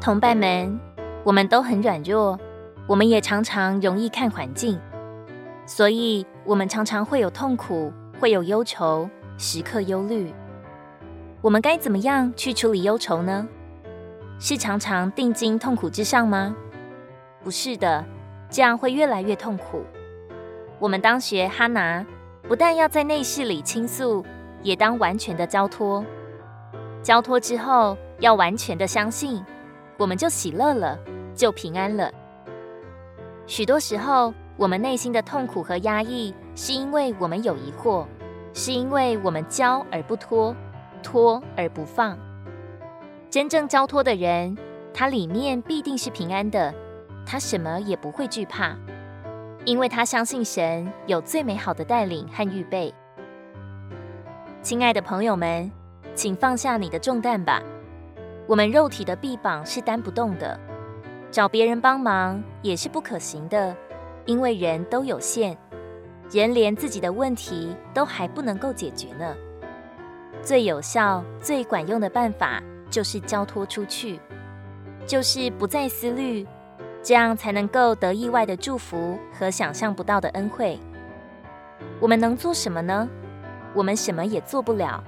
同伴们，我们都很软弱，我们也常常容易看环境，所以我们常常会有痛苦，会有忧愁，时刻忧虑。我们该怎么样去处理忧愁呢？是常常定睛痛苦之上吗？不是的，这样会越来越痛苦。我们当学哈拿，不但要在内室里倾诉，也当完全的交托。交托之后，要完全的相信，我们就喜乐了，就平安了。许多时候，我们内心的痛苦和压抑，是因为我们有疑惑，是因为我们交而不托，托而不放。真正交托的人，他里面必定是平安的，他什么也不会惧怕，因为他相信神有最美好的带领和预备。亲爱的朋友们，请放下你的重担吧。我们肉体的臂膀是担不动的，找别人帮忙也是不可行的，因为人都有限，人连自己的问题都还不能够解决呢。最有效、最管用的办法就是交托出去，就是不再思虑，这样才能够得意外的祝福和想象不到的恩惠。我们能做什么呢？我们什么也做不了。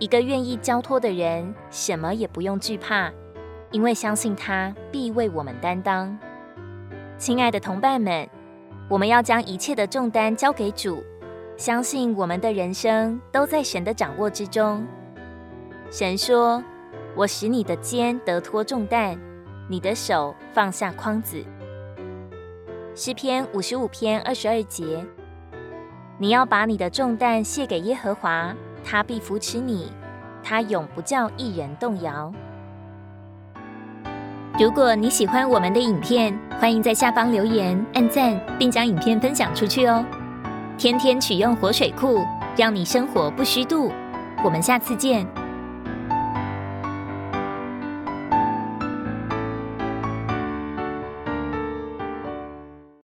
一个愿意交托的人，什么也不用惧怕，因为相信他必为我们担当。亲爱的同伴们，我们要将一切的重担交给主，相信我们的人生都在神的掌握之中。神说：“我使你的肩得脱重担，你的手放下筐子。”诗篇五十五篇二十二节：“你要把你的重担卸给耶和华。”他必扶持你，他永不叫一人动摇。如果你喜欢我们的影片，欢迎在下方留言、按赞，并将影片分享出去哦。天天取用活水库，让你生活不虚度。我们下次见。